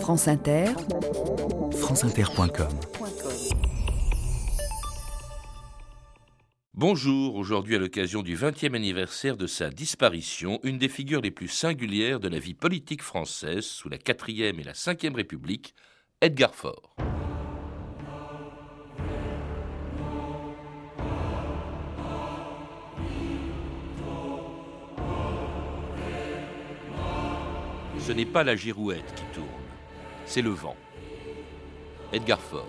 France Inter, franceinter.com Bonjour, aujourd'hui à l'occasion du 20e anniversaire de sa disparition, une des figures les plus singulières de la vie politique française sous la 4e et la 5e République, Edgar Faure. Ce n'est pas la girouette qui tourne, c'est le vent. Edgar Faure.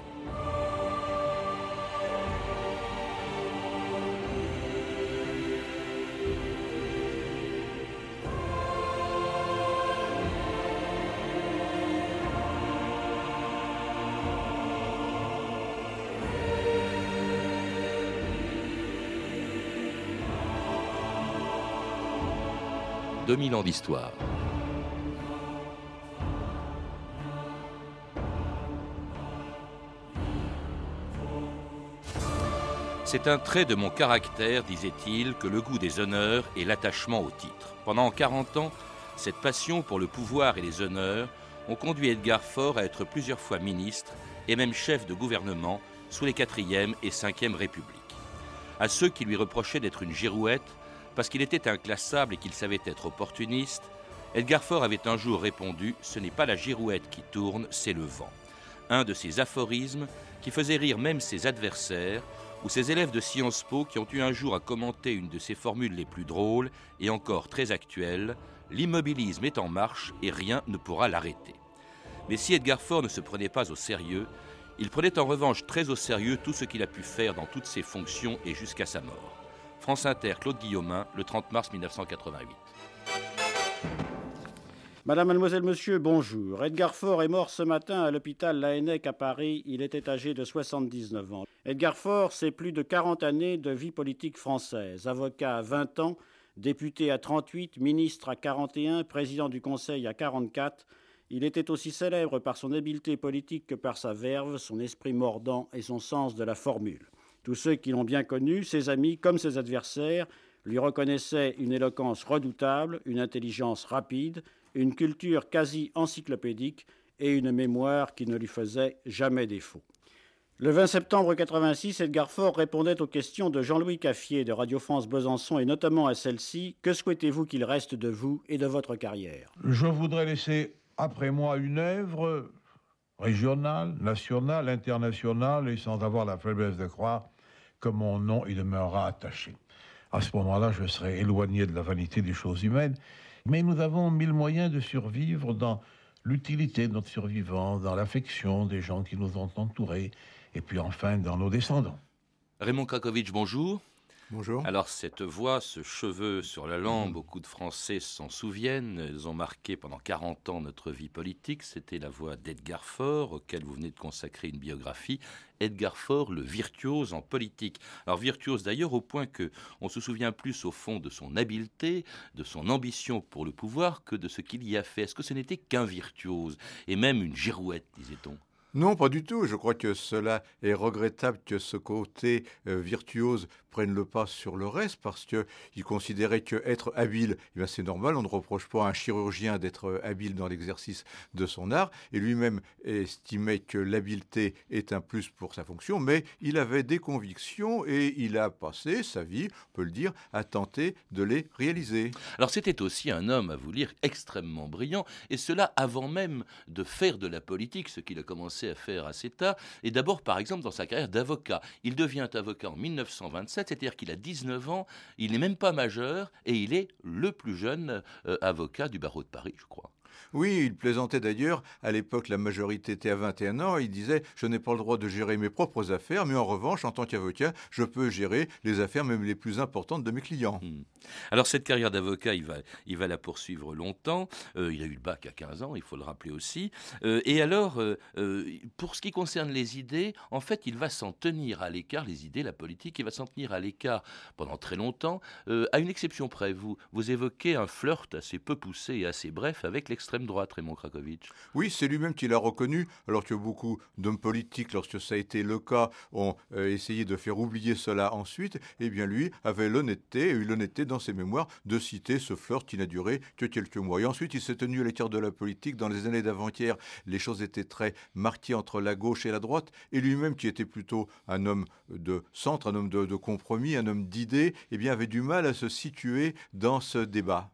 Deux mille ans d'histoire. C'est un trait de mon caractère, disait-il, que le goût des honneurs et l'attachement au titre. Pendant 40 ans, cette passion pour le pouvoir et les honneurs ont conduit Edgar Faure à être plusieurs fois ministre et même chef de gouvernement sous les 4e et 5e Républiques. À ceux qui lui reprochaient d'être une girouette, parce qu'il était inclassable et qu'il savait être opportuniste, Edgar Faure avait un jour répondu Ce n'est pas la girouette qui tourne, c'est le vent. Un de ces aphorismes qui faisait rire même ses adversaires ou ces élèves de Sciences Po qui ont eu un jour à commenter une de ses formules les plus drôles et encore très actuelles L'immobilisme est en marche et rien ne pourra l'arrêter. Mais si Edgar Faure ne se prenait pas au sérieux, il prenait en revanche très au sérieux tout ce qu'il a pu faire dans toutes ses fonctions et jusqu'à sa mort. France Inter, Claude Guillaumin, le 30 mars 1988. Madame, mademoiselle, monsieur, bonjour. Edgar Faure est mort ce matin à l'hôpital Laennec à Paris. Il était âgé de 79 ans. Edgar Faure, c'est plus de 40 années de vie politique française. Avocat à 20 ans, député à 38, ministre à 41, président du Conseil à 44. Il était aussi célèbre par son habileté politique que par sa verve, son esprit mordant et son sens de la formule. Tous ceux qui l'ont bien connu, ses amis comme ses adversaires, lui reconnaissaient une éloquence redoutable, une intelligence rapide, une culture quasi encyclopédique et une mémoire qui ne lui faisait jamais défaut. Le 20 septembre 86, Edgar Faure répondait aux questions de Jean-Louis Caffier de Radio France Besançon et notamment à celle-ci Que souhaitez-vous qu'il reste de vous et de votre carrière? Je voudrais laisser après moi une œuvre régionale, nationale, internationale et sans avoir la faiblesse de croire que mon nom y demeurera attaché. À ce moment-là, je serai éloigné de la vanité des choses humaines mais nous avons mille moyens de survivre dans l'utilité de notre survivance, dans l'affection des gens qui nous ont entourés, et puis enfin dans nos descendants. Raymond Krakowicz, bonjour. Bonjour. Alors cette voix, ce cheveu sur la langue, beaucoup de Français s'en souviennent. Elles ont marqué pendant 40 ans notre vie politique. C'était la voix d'Edgar Faure, auquel vous venez de consacrer une biographie. Edgar Faure, le virtuose en politique. Alors virtuose d'ailleurs au point que on se souvient plus au fond de son habileté, de son ambition pour le pouvoir que de ce qu'il y a fait. Est-ce que ce n'était qu'un virtuose et même une girouette, disait-on? Non, pas du tout. Je crois que cela est regrettable que ce côté euh, virtuose prenne le pas sur le reste parce qu'il considérait qu'être habile, eh c'est normal. On ne reproche pas à un chirurgien d'être euh, habile dans l'exercice de son art. Et lui-même estimait que l'habileté est un plus pour sa fonction, mais il avait des convictions et il a passé sa vie, on peut le dire, à tenter de les réaliser. Alors c'était aussi un homme, à vous lire, extrêmement brillant, et cela avant même de faire de la politique, ce qu'il a commencé à faire à cet âge, et d'abord, par exemple, dans sa carrière d'avocat. Il devient avocat en 1927, c'est-à-dire qu'il a 19 ans, il n'est même pas majeur, et il est le plus jeune euh, avocat du barreau de Paris, je crois. Oui, il plaisantait d'ailleurs. À l'époque, la majorité était à 21 ans. Il disait Je n'ai pas le droit de gérer mes propres affaires, mais en revanche, en tant qu'avocat, je peux gérer les affaires même les plus importantes de mes clients. Hmm. Alors, cette carrière d'avocat, il va, il va la poursuivre longtemps. Euh, il a eu le bac à 15 ans, il faut le rappeler aussi. Euh, et alors, euh, pour ce qui concerne les idées, en fait, il va s'en tenir à l'écart, les idées, la politique, il va s'en tenir à l'écart pendant très longtemps, à une exception près. Vous, vous évoquez un flirt assez peu poussé et assez bref avec les l'extrême droite, Raymond Krakowicz. Oui, c'est lui-même qui l'a reconnu, alors que beaucoup d'hommes politiques, lorsque ça a été le cas, ont euh, essayé de faire oublier cela ensuite. Eh bien, lui avait l'honnêteté, eu l'honnêteté dans ses mémoires, de citer ce flirt qui n'a duré que quelques mois. Et ensuite, il s'est tenu à l'écart de la politique. Dans les années d'avant-hier, les choses étaient très marquées entre la gauche et la droite. Et lui-même, qui était plutôt un homme de centre, un homme de, compromis, un homme d'idées, eh bien, avait du mal à se situer dans ce débat.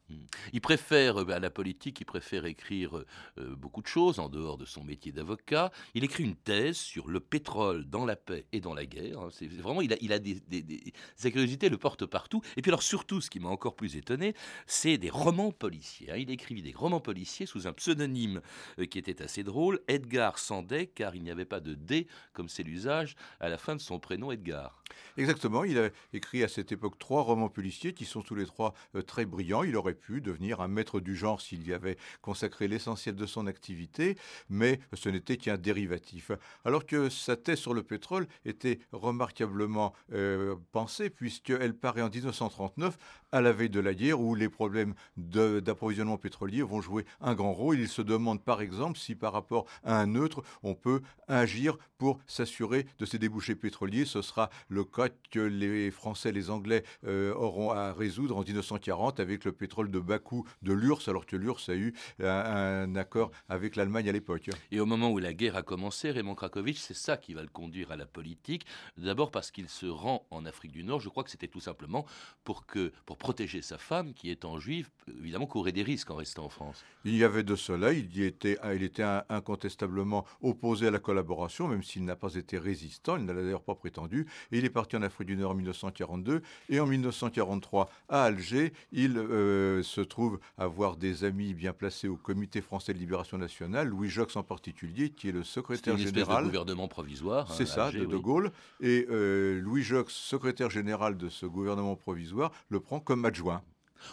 Il préfère euh, à la politique, il préfère écrire euh, beaucoup de choses en dehors de son métier d'avocat. Il écrit une thèse sur le pétrole dans la paix et dans la guerre. Hein. C'est vraiment, il a, a des, sa curiosité le porte partout. Et puis alors surtout, ce qui m'a encore plus étonné, c'est des romans policiers. Hein. Il écrivit des romans policiers sous un pseudonyme euh, qui était assez drôle, Edgar Sandet, car il n'y avait pas de D comme c'est l'usage à la fin de son prénom Edgar. Exactement, il a écrit à cette époque trois romans policiers qui sont tous les trois très brillants. Il aurait pu devenir un maître du genre s'il y avait consacré l'essentiel de son activité, mais ce n'était qu'un dérivatif. Alors que sa thèse sur le pétrole était remarquablement euh, pensée, puisqu'elle paraît en 1939, à la veille de la guerre, où les problèmes d'approvisionnement pétrolier vont jouer un grand rôle. Il se demande par exemple si par rapport à un neutre, on peut agir pour s'assurer de ces débouchés pétroliers. Ce sera le cas que les Français les Anglais euh, auront à résoudre en 1940 avec le pétrole de Bakou de l'URSS, alors que l'URSS a eu un, accord avec l'Allemagne à l'époque. Et au moment où la guerre a commencé, Raymond Krakowicz, c'est ça qui va le conduire à la politique. D'abord parce qu'il se rend en Afrique du Nord. Je crois que c'était tout simplement pour, que, pour protéger sa femme, qui étant juive, évidemment courait des risques en restant en France. Il y avait de cela. Il, y était, il était incontestablement opposé à la collaboration, même s'il n'a pas été résistant. Il n'a d'ailleurs pas prétendu. Et il est parti en Afrique du Nord en 1942. Et en 1943, à Alger, il euh, se trouve avoir des amis bien placés au Comité français de libération nationale, Louis Jox en particulier, qui est le secrétaire une général. du gouvernement provisoire. C'est ça, de De Gaulle. Et euh, Louis Jox, secrétaire général de ce gouvernement provisoire, le prend comme adjoint.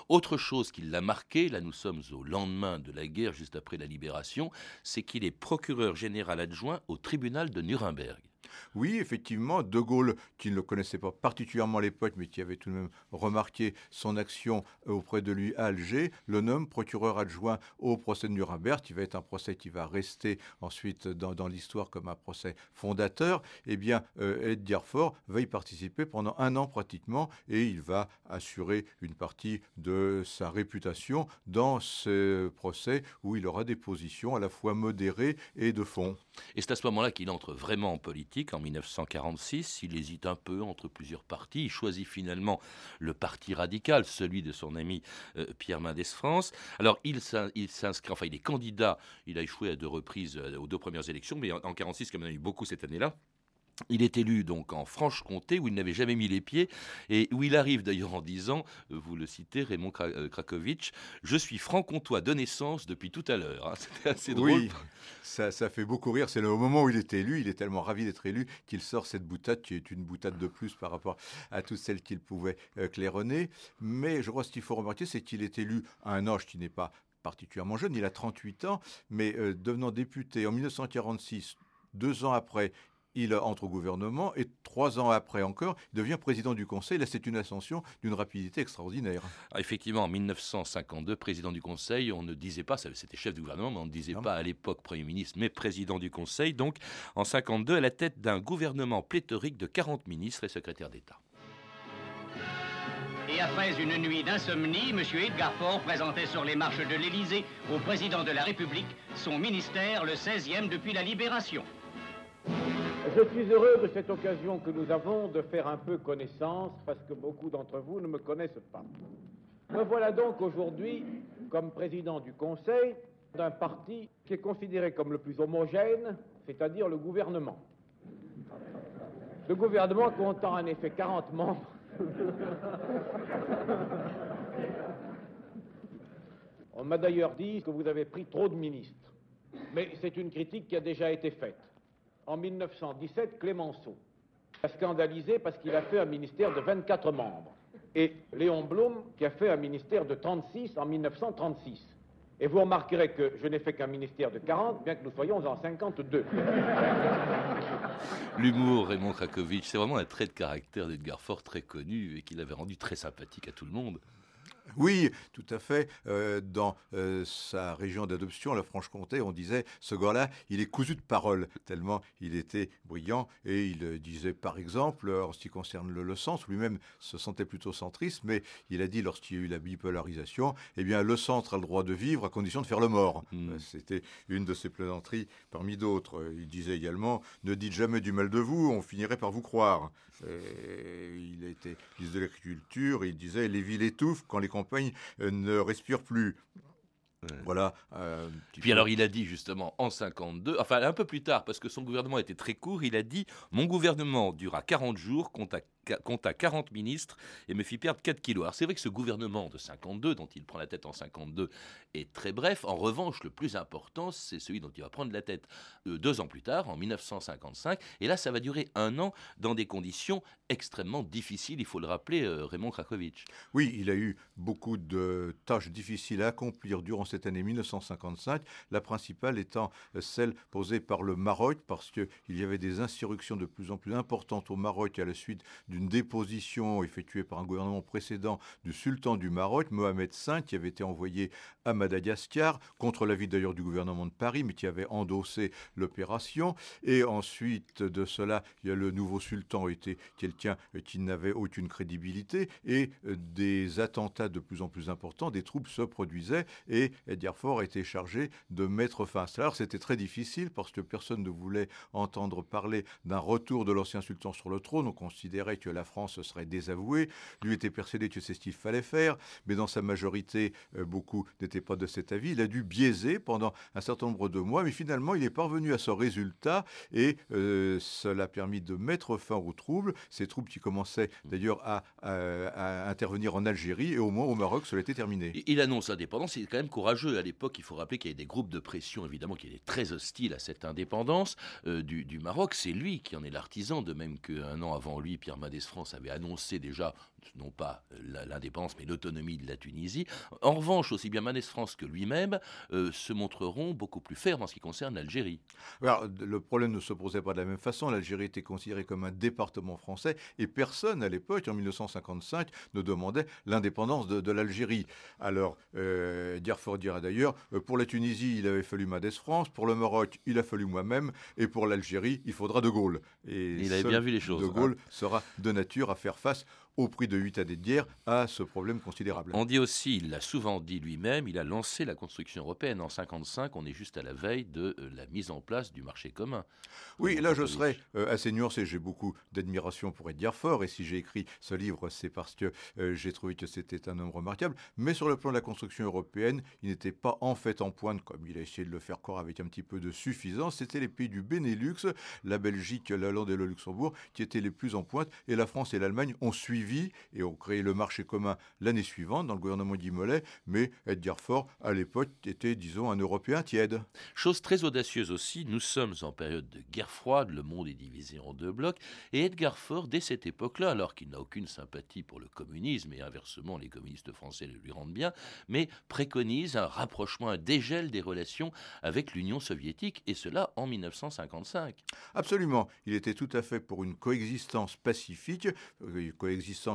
Autre chose qui l'a marqué, là nous sommes au lendemain de la guerre, juste après la libération, c'est qu'il est procureur général adjoint au tribunal de Nuremberg. Oui, effectivement, De Gaulle, qui ne le connaissait pas particulièrement à l'époque, mais qui avait tout de même remarqué son action auprès de lui à Alger, le nomme procureur adjoint au procès de Nuremberg, qui va être un procès qui va rester ensuite dans, l'histoire comme un procès fondateur. Eh bien, euh, Faure va y participer pendant un an pratiquement, et il va assurer une partie de sa réputation dans ce procès où il aura des positions à la fois modérées et de fond. Et c'est à ce moment-là qu'il entre vraiment en politique, en 1946. Il hésite un peu entre plusieurs partis. Il choisit finalement le parti radical, celui de son ami euh, Pierre Mendès France. Alors, il s'inscrit, enfin, il est candidat. Il a échoué à deux reprises euh, aux deux premières élections, mais en 1946, comme il y en a eu beaucoup cette année-là. Il est élu donc en Franche-Comté où il n'avait jamais mis les pieds et où il arrive d'ailleurs en disant, euh, vous le citez Raymond euh, Krakowicz, je suis franc-comtois de naissance depuis tout à l'heure. Hein. C'était assez drôle. Oui, ça, fait beaucoup rire. C'est le moment où il est élu, il est tellement ravi d'être élu qu'il sort cette boutade qui est une boutade de plus par rapport à toutes celles qu'il pouvait euh, claironner. Mais je crois que ce qu'il faut remarquer, c'est qu'il est élu à un âge qui n'est pas particulièrement jeune, il a 38 ans, mais devenant député en 1946, deux ans après, il entre au gouvernement et trois ans après encore, il devient président du Conseil. Là, c'est une ascension d'une rapidité extraordinaire. Ah, effectivement, en 1952, président du Conseil, on ne disait pas, c'était chef du gouvernement, mais on ne disait pas à l'époque Premier ministre, mais président du Conseil. Donc, en 52, à la tête d'un gouvernement pléthorique de 40 ministres et secrétaires d'État. Et après une nuit d'insomnie, M. Edgar Faure présentait sur les marches de l'Élysée au président de la République son ministère, le 16e depuis la Libération. Je suis heureux de cette occasion que nous avons de faire un peu connaissance parce que beaucoup d'entre vous ne me connaissent pas. Me voilà donc aujourd'hui comme président du Conseil d'un parti qui est considéré comme le plus homogène, c'est-à-dire le gouvernement. Le gouvernement comptant en effet 40 membres. On m'a d'ailleurs dit que vous avez pris trop de ministres. Mais c'est une critique qui a déjà été faite en 1917 Clémenceau. a scandalisé parce qu'il a fait un ministère de 24 membres. Et Léon Blum qui a fait un ministère de 36 en 1936. Et vous remarquerez que je n'ai fait qu'un ministère de 40, bien que nous soyons en 52. L'humour, Raymond Krakowicz, c'est vraiment un trait de caractère d'Edgar Faure très connu et qu'il avait rendu très sympathique à tout le monde. Oui, tout à fait. Euh, dans euh, sa région d'adoption, la Franche-Comté, on disait ce gars-là, il est cousu de parole, tellement il était brillant. Et il euh, disait, par exemple, en ce qui concerne le, centre, lui-même se sentait plutôt centriste, mais il a dit, lorsqu'il y a eu la bipolarisation, eh bien, le centre a le droit de vivre à condition de faire le mort. Hmm. C'était une de ses plaisanteries parmi d'autres. Il disait également, ne dites jamais du mal de vous, on finirait par vous croire. il était ministre de l'Agriculture, il disait, les villes étouffent quand les campagne euh, ne respire plus. Voilà. Euh, Puis alors il a dit justement en 52, enfin un peu plus tard, parce que son gouvernement était très court, il a dit Mon gouvernement dura 40 jours, compte à compta 40 ministres et me fit perdre 4 kilos. Alors c'est vrai que ce gouvernement de 52, dont il prend la tête en 52, est très bref. En revanche, le plus important, c'est celui dont il va prendre la tête euh, deux ans plus tard, en 1955. Et là, ça va durer un an dans des conditions extrêmement difficiles, il faut le rappeler, euh, Raymond Krakowicz. Oui, il a eu beaucoup de tâches difficiles à accomplir durant cette année 1955, la principale étant euh, celle posée par le Maroc, parce qu'il y avait des insurrections de plus en plus importantes au Maroc à la suite d'une déposition effectuée par un gouvernement précédent du sultan du Maroc, Mohamed V, qui avait été envoyé à Madagascar, contre l'avis d'ailleurs du gouvernement de Paris, mais qui avait endossé l'opération. Et ensuite de cela, il y a le nouveau sultan était quelqu'un qui n'avait aucune crédibilité et des attentats de plus en plus importants, des troupes se produisaient et Edgar Faure était chargé de mettre fin à cela. C'était très difficile parce que personne ne voulait entendre parler d'un retour de l'ancien sultan sur le trône. On considérait que la France serait désavouée. Lui était persuadé que c'est ce qu'il fallait faire, mais dans sa majorité, euh, beaucoup n'étaient pas de cet avis. Il a dû biaiser pendant un certain nombre de mois, mais finalement, il est parvenu à ce résultat et euh, cela a permis de mettre fin aux troubles. Ces troupes qui commençaient d'ailleurs à, intervenir en Algérie et au moins au Maroc, cela était terminé. Il annonce l'indépendance, c'est quand même courageux. À l'époque, il faut rappeler qu'il y avait des groupes de pression, évidemment, qui étaient très hostiles à cette indépendance euh, du, du Maroc. C'est lui qui en est l'artisan, de même qu'un an avant lui, Pierre Mendès France avait annoncé déjà non pas l'indépendance, mais l'autonomie de la Tunisie. En revanche, aussi bien Manès France que lui-même euh, se montreront beaucoup plus fermes en ce qui concerne l'Algérie. le problème ne se posait pas de la même façon. L'Algérie était considérée comme un département français et personne à l'époque, en 1955, ne demandait l'indépendance de, l'Algérie. Alors, euh, Diarfort dira d'ailleurs, euh, pour la Tunisie, il avait fallu Manès France, pour le Maroc, il a fallu moi-même, et pour l'Algérie, il faudra De Gaulle. Et il avait bien vu les choses. De Gaulle hein. sera de nature à faire face au prix de 8 années de guerre, à ce problème considérable. On dit aussi, il l'a souvent dit lui-même, il a lancé la construction européenne. En 1955, on est juste à la veille de euh, la mise en place du marché commun. Oui, là je serais euh, assez nuancé. J'ai beaucoup d'admiration pour Edgar Faure, et si j'ai écrit ce livre, c'est parce que euh, j'ai trouvé que c'était un homme remarquable. Mais sur le plan de la construction européenne, il n'était pas en fait en pointe, comme il a essayé de le faire croire avec un petit peu de suffisance. C'était les pays du Benelux, la Belgique, la Hollande et le Luxembourg, qui étaient les plus en pointe, et la France et l'Allemagne ont suivi et ont créé le marché commun l'année suivante dans le gouvernement d'Imolet, mais Edgar Faure, à l'époque, était, disons, un Européen tiède. Chose très audacieuse aussi, nous sommes en période de guerre froide, le monde est divisé en deux blocs, et Edgar Faure, dès cette époque-là, alors qu'il n'a aucune sympathie pour le communisme, et inversement, les communistes français le lui rendent bien, mais préconise un rapprochement, un dégel des relations avec l'Union soviétique, et cela en 1955. Absolument, il était tout à fait pour une coexistence pacifique, euh,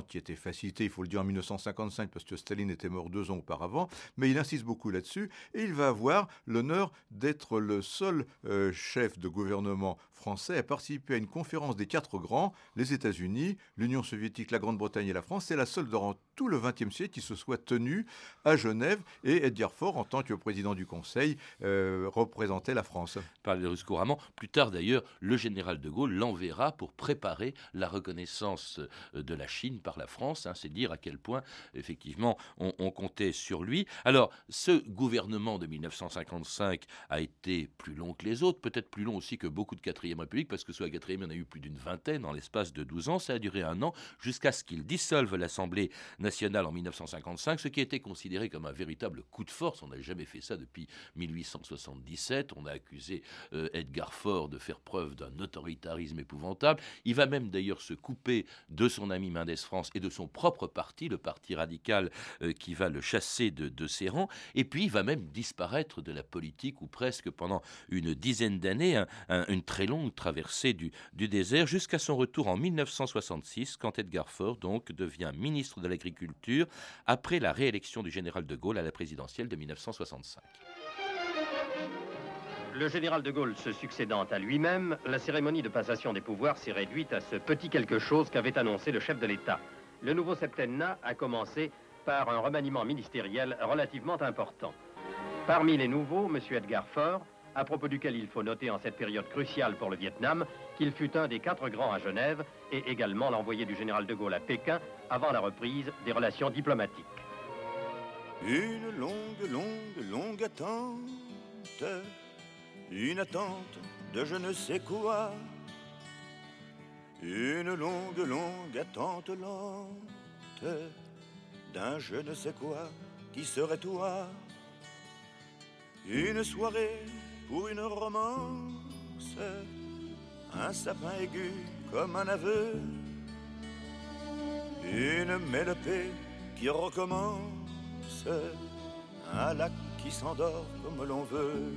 qui était facilité, il faut le dire, en 1955, parce que Staline était mort deux ans auparavant, mais il insiste beaucoup là-dessus, et il va avoir l'honneur d'être le seul euh, chef de gouvernement français à participer à une conférence des quatre grands, les États-Unis, l'Union soviétique, la Grande-Bretagne et la France. C'est la seule durant tout le XXe siècle qui se soit tenue à Genève, et Edgar Faure, en tant que président du Conseil, euh, représentait la France. Par les Russes couramment. Plus tard, d'ailleurs, le général de Gaulle l'enverra pour préparer la reconnaissance euh, de la Chine par la France. Hein, c'est dire à quel point, effectivement, on, comptait sur lui. Alors, ce gouvernement de 1955 a été plus long que les autres, peut-être plus long aussi que beaucoup de quatrième République, parce que sous la quatrième, il y en a eu plus d'une vingtaine en l'espace de 12 ans. Ça a duré un an jusqu'à ce qu'il dissolve l'Assemblée nationale en 1955, ce qui été considéré comme un véritable coup de force. On n'a jamais fait ça depuis 1877. On a accusé euh, Edgar Faure de faire preuve d'un autoritarisme épouvantable. Il va même d'ailleurs se couper de son ami Mendès France et de son propre parti, le parti radical euh, qui va le chasser de, ses rangs. Et puis il va même disparaître de la politique, ou presque pendant une dizaine d'années, une très longue longue traversée du, désert jusqu'à son retour en 1966, quand Edgar Faure donc devient ministre de l'Agriculture après la réélection du général de Gaulle à la présidentielle de 1965. Le général de Gaulle se succédant à lui-même, la cérémonie de passation des pouvoirs s'est réduite à ce petit quelque chose qu'avait annoncé le chef de l'État. Le nouveau septennat a commencé par un remaniement ministériel relativement important. Parmi les nouveaux, M. Edgar Faure, à propos duquel il faut noter en cette période cruciale pour le Vietnam qu'il fut un des quatre grands à Genève et également l'envoyé du général de Gaulle à Pékin avant la reprise des relations diplomatiques. Une longue, longue, longue attente, une attente de je ne sais quoi, une longue, longue attente lente d'un je ne sais quoi qui serait toi. Une soirée pour une romance, un sapin aigu comme un aveu, une mélopée qui recommence, un lac qui s'endort comme l'on veut.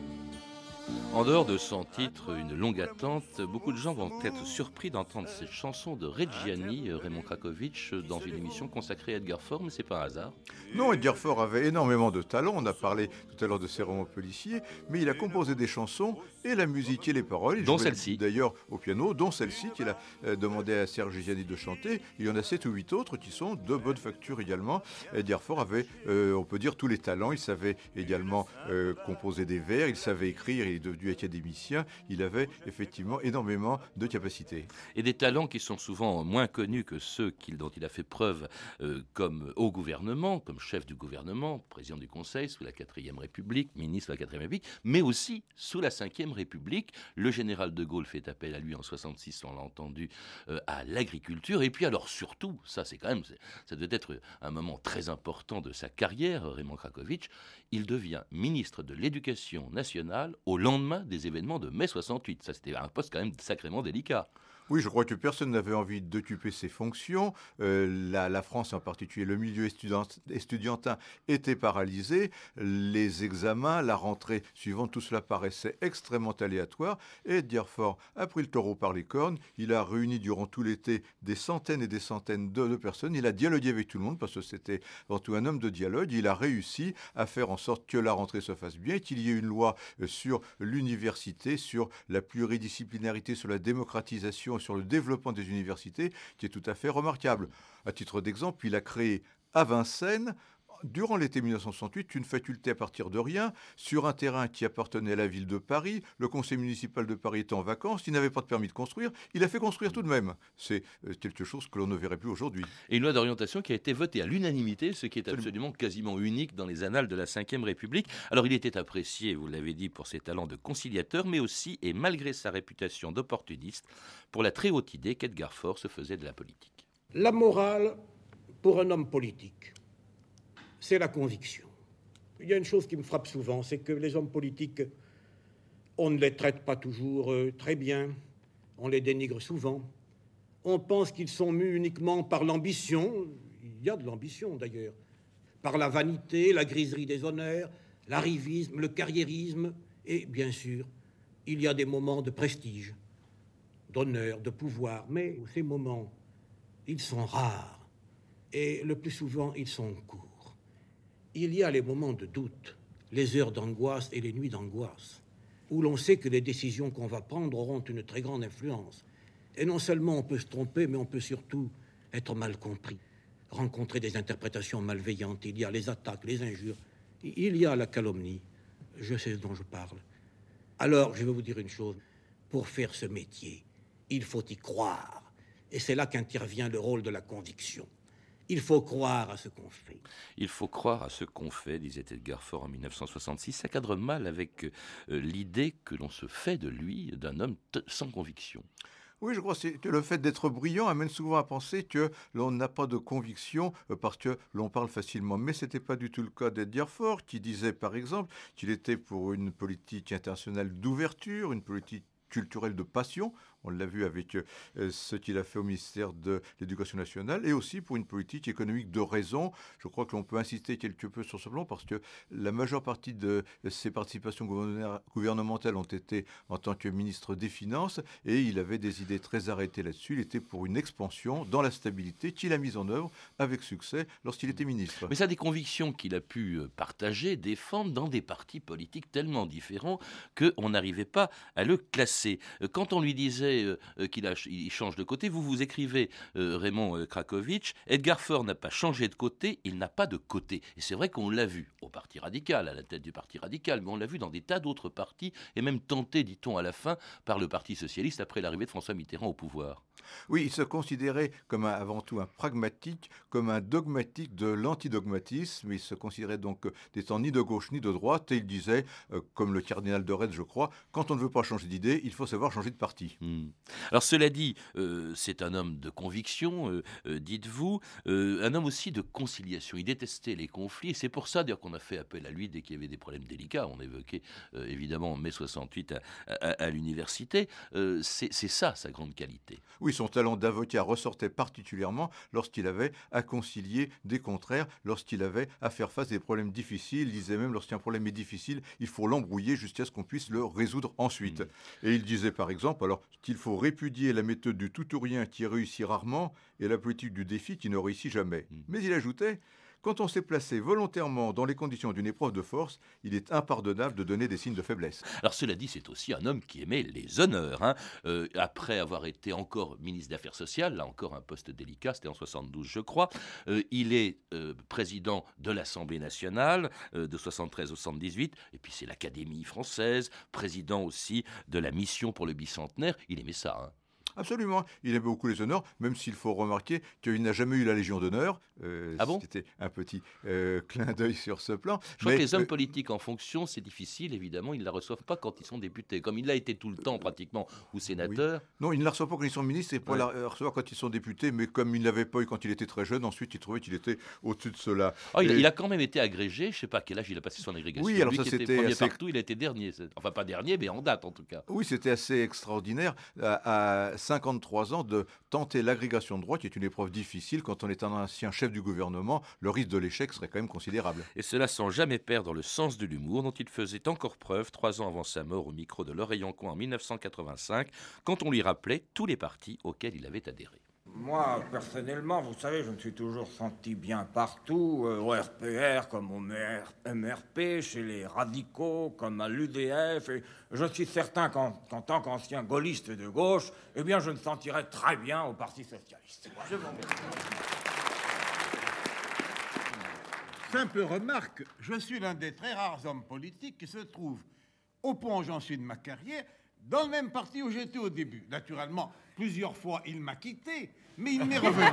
En dehors de son titre, Une longue attente, beaucoup de gens vont être surpris d'entendre cette chanson de Reggiani, Raymond Krakowicz, dans une émission consacrée à Edgar Faure, mais c'est pas un hasard. Non, Edgar Faure avait énormément de talent. On a parlé tout à l'heure de ses romans policiers, mais il a composé des chansons et la musique et les paroles. Il Dont celle-ci. D'ailleurs au piano, dont celle-ci qu'il a euh, demandé à Serge Gianni de chanter. Il y en a sept ou huit autres qui sont de bonne facture également. Edgar Faure avait, euh, on peut dire, tous les talents. Il savait également euh, composer des vers, il savait écrire, il devenu académicien. Il avait effectivement énormément de capacités. Et des talents qui sont souvent moins connus que ceux dont il a fait preuve euh, comme au gouvernement, comme chef du gouvernement, président du Conseil sous la 4ème République, ministre de la 4ème République, mais aussi sous la 5ème République. Le général de Gaulle fait appel à lui en 66, on l'a entendu, euh, à l'agriculture. Et puis alors surtout, ça c'est quand même, ça devait être un moment très important de sa carrière, Raymond Krakowicz, il devient ministre de l'Éducation nationale au lendemain des événements de mai 68. Ça c'était un poste quand même sacrément délicat. Oui, je crois que personne n'avait envie d'occuper ces fonctions. Euh, la, France, en particulier le milieu étudiant- estudiantin, était paralysé. Les examens, la rentrée suivante, tout cela paraissait extrêmement aléatoire. Et Faure a pris le taureau par les cornes. Il a réuni durant tout l'été des centaines et des centaines de, de personnes. Il a dialogué avec tout le monde parce que c'était avant tout un homme de dialogue. Il a réussi à faire en sorte que la rentrée se fasse bien, qu'il y ait une loi euh, sur l'université, sur la pluridisciplinarité, sur la démocratisation, sur le développement des universités, qui est tout à fait remarquable. À titre d'exemple, il a créé à Vincennes, durant l'été 1968, une faculté à partir de rien, sur un terrain qui appartenait à la ville de Paris. Le conseil municipal de Paris était en vacances, il n'avait pas de permis de construire, il a fait construire tout de même. C'est euh, quelque chose que l'on ne verrait plus aujourd'hui. Et une loi d'orientation qui a été votée à l'unanimité, ce qui est absolument quasiment unique dans les annales de la Ve République. Alors il était apprécié, vous l'avez dit, pour ses talents de conciliateur, mais aussi, et malgré sa réputation d'opportuniste, pour la très haute idée qu'Edgar Faure se faisait de la politique. La morale, pour un homme politique, c'est la conviction. Il y a une chose qui me frappe souvent, c'est que les hommes politiques, on ne les traite pas toujours euh, très bien, on les dénigre souvent. On pense qu'ils sont mus uniquement par l'ambition, il y a de l'ambition d'ailleurs, par la vanité, la griserie des honneurs, l'arrivisme, le carriérisme, et bien sûr, il y a des moments de prestige, d'honneur, de pouvoir, mais ces moments, ils sont rares, et le plus souvent, ils sont courts. Il y a les moments de doute, les heures d'angoisse et les nuits d'angoisse, où l'on sait que les décisions qu'on va prendre auront une très grande influence. Et non seulement on peut se tromper, mais on peut surtout être mal compris, rencontrer des interprétations malveillantes. Il y a les attaques, les injures, il y a la calomnie. Je sais ce dont je parle. Alors, je vais vous dire une chose. Pour faire ce métier, il faut y croire. Et c'est là qu'intervient le rôle de la conviction. Il faut croire à ce qu'on fait. Il faut croire à ce qu'on fait, disait Edgar Faure en 1966. Ça cadre mal avec euh, l'idée que l'on se fait de lui, d'un homme sans conviction. Oui, je crois que c'est- que le fait d'être brillant amène souvent à penser que l'on n'a pas de conviction euh, parce que l'on parle facilement. Mais ce n'était pas du tout le cas d'Edgar Faure, qui disait par exemple qu'il était pour une politique internationale d'ouverture, une politique culturelle de passion. On l'a vu avec euh, ce qu'il a fait au ministère de l'Éducation nationale et aussi pour une politique économique de raison. Je crois que l'on peut insister quelque peu sur ce plan parce que la majeure partie de ses participations gouvernementales ont été en tant que ministre des Finances et il avait des idées très arrêtées là-dessus. Il était pour une expansion dans la stabilité qu'il a mise en œuvre avec succès lorsqu'il était ministre. Mais ça des convictions qu'il a pu euh, partager, défendre dans des partis politiques tellement différents qu'on n'arrivait pas à le classer. Euh, quand on lui disait euh, qu'il il change de côté, vous vous écrivez, Raymond Krakowicz, Edgar Faure n'a pas changé de côté, il n'a pas de côté. Et c'est vrai qu'on l'a vu au Parti radical, à la tête du Parti radical, mais on l'a vu dans des tas d'autres partis, et même tenté, dit-on à la fin, par le Parti socialiste après l'arrivée de François Mitterrand au pouvoir. Oui, il se considérait comme avant tout un pragmatique, comme un dogmatique de l'antidogmatisme. Il se considérait donc n'étant ni de gauche ni de droite, et il disait, euh, comme le cardinal de Retz, je crois, quand on ne veut pas changer d'idée, il faut savoir changer de parti. Hmm. Alors cela dit, euh, c'est un homme de conviction, euh, dites-vous, un homme aussi de conciliation. Il détestait les conflits, c'est pour ça d'ailleurs qu'on a fait appel à lui dès qu'il y avait des problèmes délicats. On évoquait évidemment en mai 68 à, à l'université. c'est ça sa grande qualité. Oui, son talent d'avocat ressortait particulièrement lorsqu'il avait à concilier des contraires, lorsqu'il avait à faire face à des problèmes difficiles. Il disait même lorsqu'un problème est difficile, il faut l'embrouiller jusqu'à ce qu'on puisse le résoudre ensuite. Mmh. Et il disait par exemple alors qu'il faut répudier la méthode du tout ou rien qui réussit rarement et la politique du défi qui ne réussit jamais. Mmh. Mais il ajoutait quand on s'est placé volontairement dans les conditions d'une épreuve de force, il est impardonnable de donner des signes de faiblesse. Alors cela dit, c'est aussi un homme qui aimait les honneurs. Hein. Euh, après avoir été encore ministre des Affaires sociales, là encore un poste délicat, c'était en 72 je crois, euh, il est euh, président de l'Assemblée nationale de 73 au 78, et puis c'est l'Académie française, président aussi de la mission pour le bicentenaire, il aimait ça. Hein. Absolument. Il aime beaucoup les honneurs, même s'il faut remarquer qu'il n'a jamais eu la Légion d'honneur. Euh, ah bon C'était un petit euh, clin d'œil sur ce plan. Je crois que les hommes euh, politiques en fonction, c'est difficile, évidemment, ils ne la reçoivent pas quand ils sont députés. Comme il l'a été tout le temps, pratiquement, ou sénateur. Non, ils ne la reçoivent pas quand ils sont ministres, et pour la recevoir quand ils sont députés, mais comme il ne l'avait pas eu quand il était très jeune, ensuite il trouvait qu'il était au-dessus de cela. Oh, il, a quand même été agrégé, je ne sais pas à quel âge il a passé son agrégation. Oui, alors ça c'était. Premier partout, il a été dernier. Enfin, pas dernier, mais en date en tout cas. Oui, c'était assez extraordinaire. À, à 53 ans, de tenter l'agrégation de droit, qui est une épreuve difficile quand on est un ancien chef du gouvernement, le risque de l'échec serait quand même considérable. Et cela sans jamais perdre le sens de l'humour dont il faisait encore preuve trois ans avant sa mort au micro de l'Oreillon Coin en 1985, quand on lui rappelait tous les partis auxquels il avait adhéré. Moi, personnellement, vous savez, je me suis toujours senti bien partout, euh, au RPR comme au MRP, chez les radicaux comme à l'UDF, et je suis certain qu'en tant qu'ancien gaulliste de gauche, eh bien, je me sentirais très bien au Parti socialiste. Simple remarque, je suis l'un des très rares hommes politiques qui se trouve au point où j'en suis de ma carrière, dans le même parti où j'étais au début. Naturellement, plusieurs fois, il m'a quitté, mais il m'est revenu.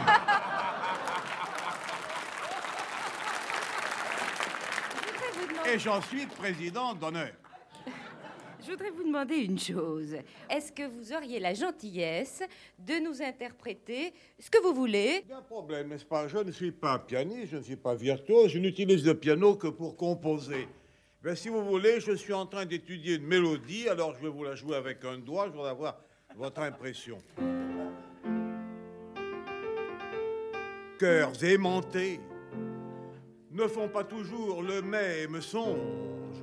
Et j'en suis président d'honneur. Je voudrais vous demander une chose. Est-ce que vous auriez la gentillesse de nous interpréter ce que vous voulez? Il y a un problème, n'est-ce pas? Je ne suis pas pianiste, je ne suis pas virtuose, je n'utilise le piano que pour composer. Mais si vous voulez, je suis en train d'étudier une mélodie, alors je vais vous la jouer avec un doigt, je voudrais avoir votre impression. Cœurs aimantés ne font pas toujours le même songe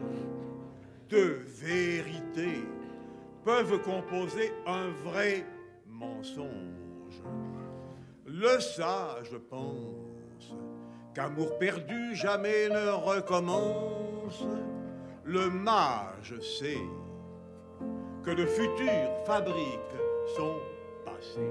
de vérité peuvent composer un vrai mensonge. Le sage pense qu'amour perdu jamais ne recommence. Le mage sait que le futur fabrique son passé.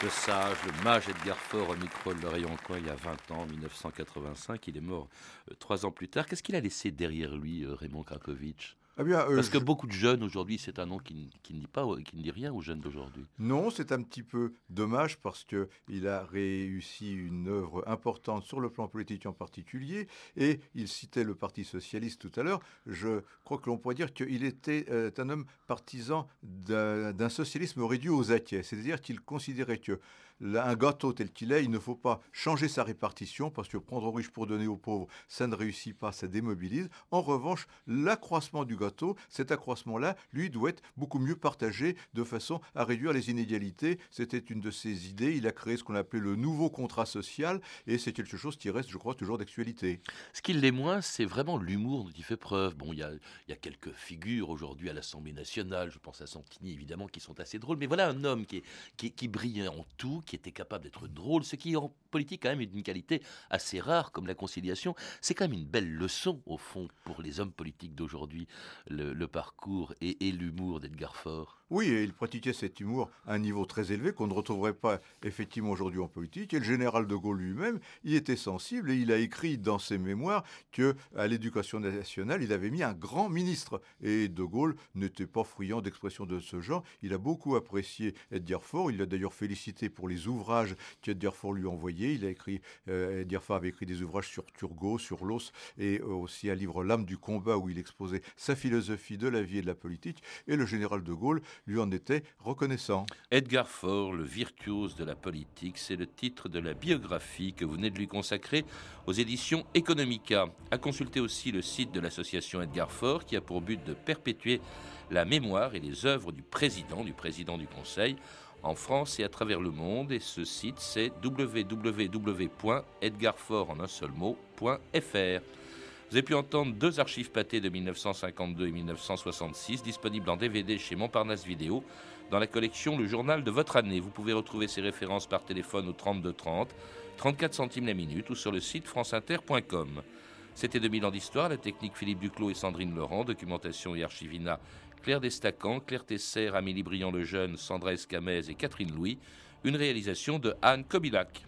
Le sage, le mage Edgar Faure au micro de l'oreille en coin il y a 20 ans, 1985. Il est mort euh, trois ans plus tard. Qu'est-ce qu'il a laissé derrière lui, euh, Raymond Krakowicz? Ah euh, Parce que beaucoup de jeunes aujourd'hui, c'est un nom qui, ne dit pas, qui ne dit rien aux jeunes d'aujourd'hui. Non, c'est un petit peu dommage parce que il a réussi une œuvre importante sur le plan politique en particulier, et il citait le Parti socialiste tout à l'heure. Je crois que l'on pourrait dire qu'il était euh, un homme partisan d'un socialisme réduit aux acquis, c'est-à-dire qu'il considérait que un gâteau tel qu'il est, il ne faut pas changer sa répartition parce que prendre aux riches pour donner aux pauvres, ça ne réussit pas, ça démobilise. En revanche, l'accroissement du gâteau, cet accroissement-là, lui, doit être beaucoup mieux partagé de façon à réduire les inégalités. C'était une de ses idées. Il a créé ce qu'on appelait le nouveau contrat social et c'est quelque chose qui reste, je crois, toujours d'actualité. Ce qui l'est moins, c'est vraiment l'humour dont il fait preuve. Bon, il y a, quelques figures aujourd'hui à l'Assemblée nationale, je pense à Santini évidemment, qui sont assez drôles, mais voilà un homme qui, brillait en tout, qui était capable d'être drôle, ce qui en politique quand même est d'une qualité assez rare comme la conciliation. C'est quand même une belle leçon au fond pour les hommes politiques d'aujourd'hui, le, parcours et, et l'humour d'Edgar Faure. Oui, et il pratiquait cet humour à un niveau très élevé qu'on ne retrouverait pas effectivement aujourd'hui en politique. Et le général de Gaulle lui-même y était sensible et il a écrit dans ses mémoires que à l'éducation nationale, il avait mis un grand ministre. Et de Gaulle n'était pas friand d'expressions de ce genre. Il a beaucoup apprécié Edgar Faure. Il l'a d'ailleurs félicité pour les ouvrages qu'Edgar Faure lui envoyait. Il a écrit, euh, Edgar avait écrit des ouvrages sur Turgot, sur l'os et aussi un livre L'âme du combat où il exposait sa philosophie de la vie et de la politique. Et le général de Gaulle lui en était reconnaissant. Edgar Faure, le virtuose de la politique, c'est le titre de la biographie que vous venez de lui consacrer aux éditions Economica. À consulter aussi le site de l'association Edgar Faure qui a pour but de perpétuer la mémoire et les œuvres du président, du président du Conseil, en France et à travers le monde. Et ce site, c'est www.edgarfort. Vous avez pu entendre deux archives pâtées de 1952 et 1966, disponibles en DVD chez Montparnasse Vidéo, dans la collection Le Journal de votre année. Vous pouvez retrouver ces références par téléphone au 32 30, 34 centimes la minute ou sur le site franceinter.com. C'était 2000 ans d'histoire, la technique Philippe Duclos et Sandrine Laurent, documentation et archivina Claire Destacan, Claire Tesser, Amélie Briand-Lejeune, Sandra Escamez et Catherine Louis, une réalisation de Anne Kobilac.